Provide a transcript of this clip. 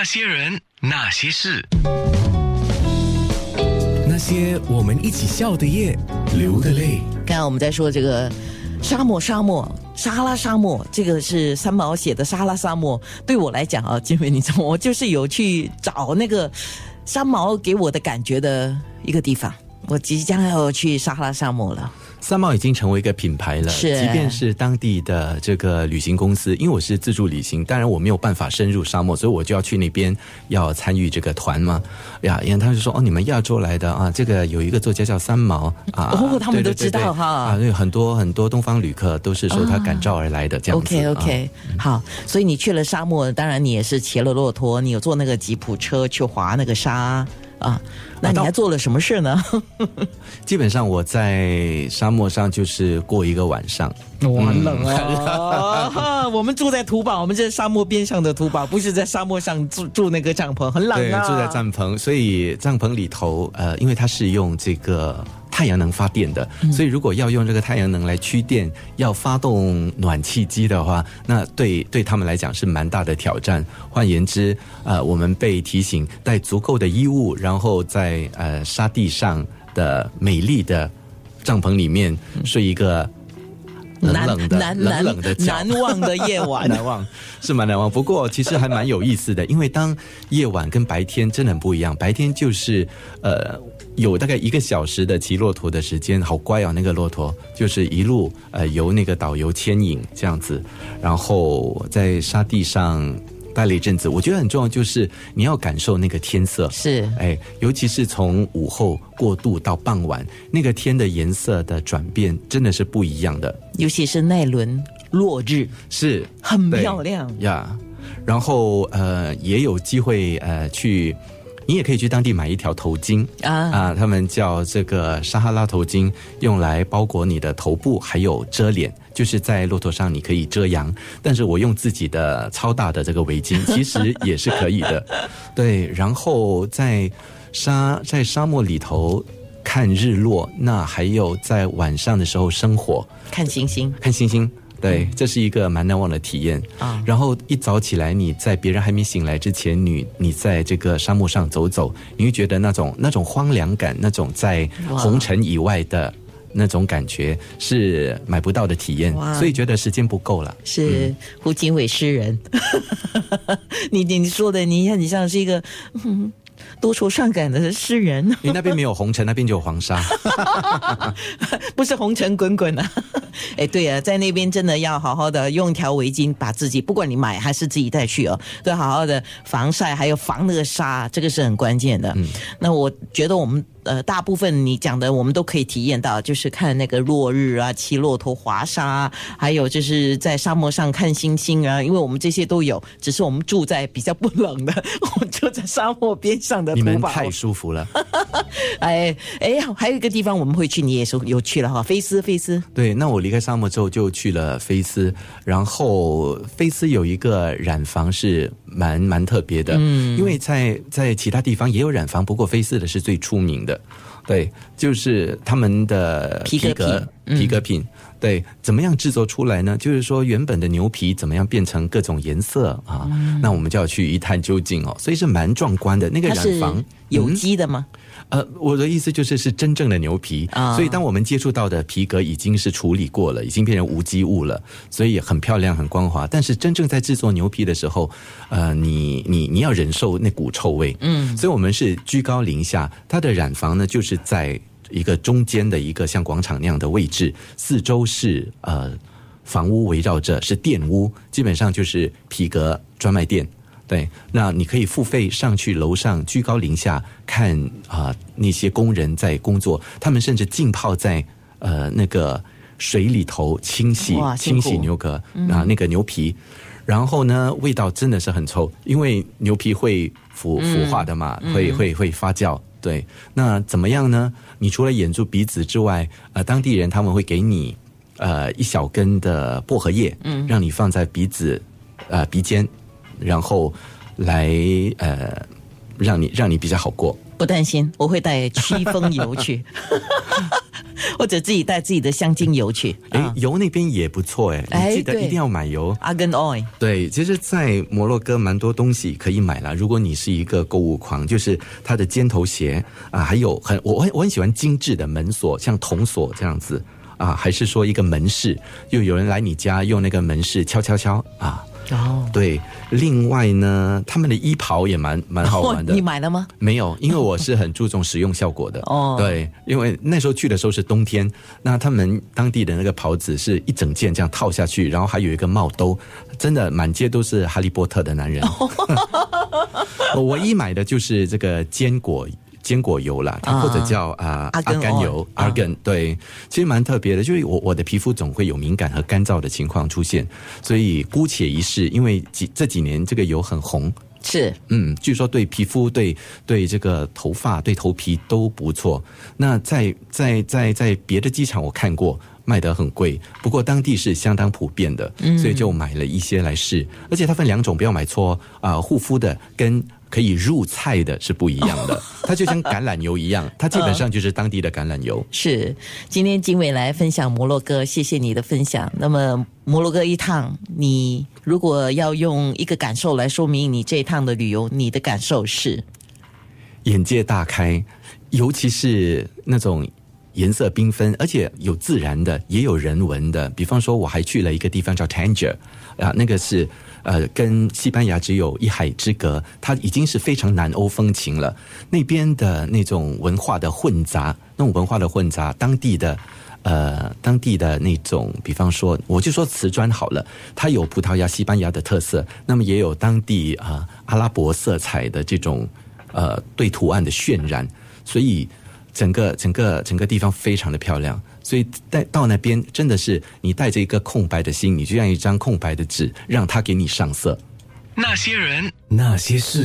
那些人，那些事，那些我们一起笑的夜，流的泪。刚刚我们在说这个沙漠，沙漠，撒哈拉沙漠，这个是三毛写的撒哈拉沙漠。对我来讲啊，金伟，你知道，我就是有去找那个三毛给我的感觉的一个地方。我即将要去撒哈拉沙漠了。三毛已经成为一个品牌了，是。即便是当地的这个旅行公司，因为我是自助旅行，当然我没有办法深入沙漠，所以我就要去那边要参与这个团嘛。呀，然后他就说：“哦，你们亚洲来的啊，这个有一个作家叫三毛啊，哦他们都知道哈。啊，对，很多很多东方旅客都是说他感召而来的这样子。OK 啊。OK，、好，所以你去了沙漠，当然你也是骑了骆驼，你有坐那个吉普车去滑那个沙啊。那你还做了什么事呢？基本上我在沙漠上就是过一个晚上，哇，冷啊！我们住在土堡，我们这沙漠边上的土堡，不是在沙漠上住住那个帐篷，很冷啊对，啊。住在帐篷，所以帐篷里头，呃，因为它是用这个太阳能发电的，所以如果要用这个太阳能来驱电，要发动暖气机的话，那对对他们来讲是蛮大的挑战。换言之，呃，我们被提醒带足够的衣物，然后在呃沙地上的美丽的帐篷里面睡一个冷冷的冷冷的。难忘的夜晚。难忘是蛮难忘，不过其实还蛮有意思的，因为当夜晚跟白天真的很不一样。白天就是呃有大概一个小时的骑骆驼的时间，好乖哦，那个骆驼就是一路呃由那个导游牵引这样子，然后在沙地上待了一阵子。我觉得很重要就是你要感受那个天色，是哎，尤其是从午后过渡到傍晚，那个天的颜色的转变真的是不一样的，尤其是那轮落日，是很漂亮。呀。然后呃，也有机会呃去，你也可以去当地买一条头巾啊啊，他们叫这个撒哈拉头巾，用来包裹你的头部，还有遮脸。就是在骆驼上你可以遮阳，但是我用自己的超大的这个围巾，其实也是可以的。对，然后在沙在沙漠里头看日落，那还有在晚上的时候生火，看星星，看星星。对，这是一个蛮难忘的体验啊然后一早起来，你在别人还没醒来之前，你你在这个沙漠上走走，你会觉得那种那种荒凉感，那种在哇红尘以外的那种感觉是买不到的体验，所以觉得时间不够了。是胡金伟诗人。你你你说的，你看你像是一个、嗯、多愁善感的诗人，你那边没有红尘，那边就有黄沙。不是红尘滚滚啊！哎，对啊，在那边真的要好好的用一条围巾把自己，不管你买还是自己带去哦，都要好好的防晒，还有防那个沙，这个是很关键的。那我觉得我们呃大部分你讲的我们都可以体验到，就是看那个落日啊，骑骆驼滑沙，还有就是在沙漠上看星星啊，因为我们这些都有，只是我们住在比较不冷的，我们住在沙漠边上的。你们太舒服了。哎哎，还有一个地方我们会去，你也是有去了哈，菲斯菲斯。对，那我离开沙漠之后就去了菲斯，然后菲斯有一个染房是蛮蛮特别的，嗯，因为在在其他地方也有染房，不过菲斯的是最出名的，对，就是他们的皮革皮革品。对，怎么样制作出来呢？就是说，原本的牛皮怎么样变成各种颜色啊？那我们就要去一探究竟哦。所以是蛮壮观的。那个染房有嗯机的吗？呃，我的意思就是是真正的牛皮，啊所以当我们接触到的皮革已经是处理过了，已经变成无机物了，所以很漂亮、很光滑。但是真正在制作牛皮的时候，呃，你你你要忍受那股臭味，嗯，所以我们是居高临下，它的染房呢就是在一个中间的一个像广场那样的位置，四周是呃房屋围绕着，是店屋，基本上就是皮革专卖店。对，那你可以付费上去楼上，居高临下看啊、那些工人在工作，他们甚至浸泡在呃那个水里头清洗清洗牛革啊、那个牛皮，然后呢味道真的是很臭，因为牛皮会腐腐化的嘛，会会会发酵。对，那怎么样呢？你除了掩住鼻子之外，呃，当地人他们会给你呃一小根的薄荷叶，嗯，让你放在鼻子呃鼻尖，然后来呃让你让你比较好过。不担心，我会带驱风油去，或者自己带自己的香精油去。哎、啊油那边也不错哎，记得一定要买油。，argan oil 对，其实，在摩洛哥蛮多东西可以买啦。如果你是一个购物狂，就是它的尖头鞋啊，还有很我我很我很喜欢精致的门锁，像铜锁这样子啊，还是说一个门市，又有人来你家用那个门市敲敲敲啊。哦，对，另外呢，他们的衣袍也蛮蛮好玩的。你买了吗？没有，因为我是很注重使用效果的。哦对，因为那时候去的时候是冬天，那他们当地的那个袍子是一整件这样套下去，然后还有一个帽兜，真的满街都是哈利波特的男人。我唯一买的就是这个坚果。坚果油啦，它啊或者叫啊、阿甘油啊，argan，对，其实蛮特别的，就是我我的皮肤总会有敏感和干燥的情况出现，所以姑且一试，因为几这几年这个油很红，是嗯，据说对皮肤、对对这个头发、对头皮都不错。那在在在在别的机场我看过，卖得很贵，不过当地是相当普遍的，所以就买了一些来试。而且它分两种，不要买错啊、护肤的跟。可以入菜的是不一样的，它就像橄榄油一样，它基本上就是当地的橄榄油。是，今天经纬来分享摩洛哥，谢谢你的分享。那么摩洛哥一趟，你如果要用一个感受来说明你这一趟的旅游，你的感受是？眼界大开，尤其是那种颜色缤纷，而且有自然的，也有人文的。比方说，我还去了一个地方叫 Tanger，啊，那个是呃跟西班牙只有一海之隔，它已经是非常南欧风情了。那边的那种文化的混杂，那种文化的混杂，当地的。呃，当地的那种，比方说，我就说瓷砖好了，它有葡萄牙、西班牙的特色，那么也有当地啊、阿拉伯色彩的这种呃对图案的渲染，所以整个整个整个地方非常的漂亮。所以带到那边真的是你带着一个空白的心，你就像一张空白的纸，让它给你上色。那些人，那些事。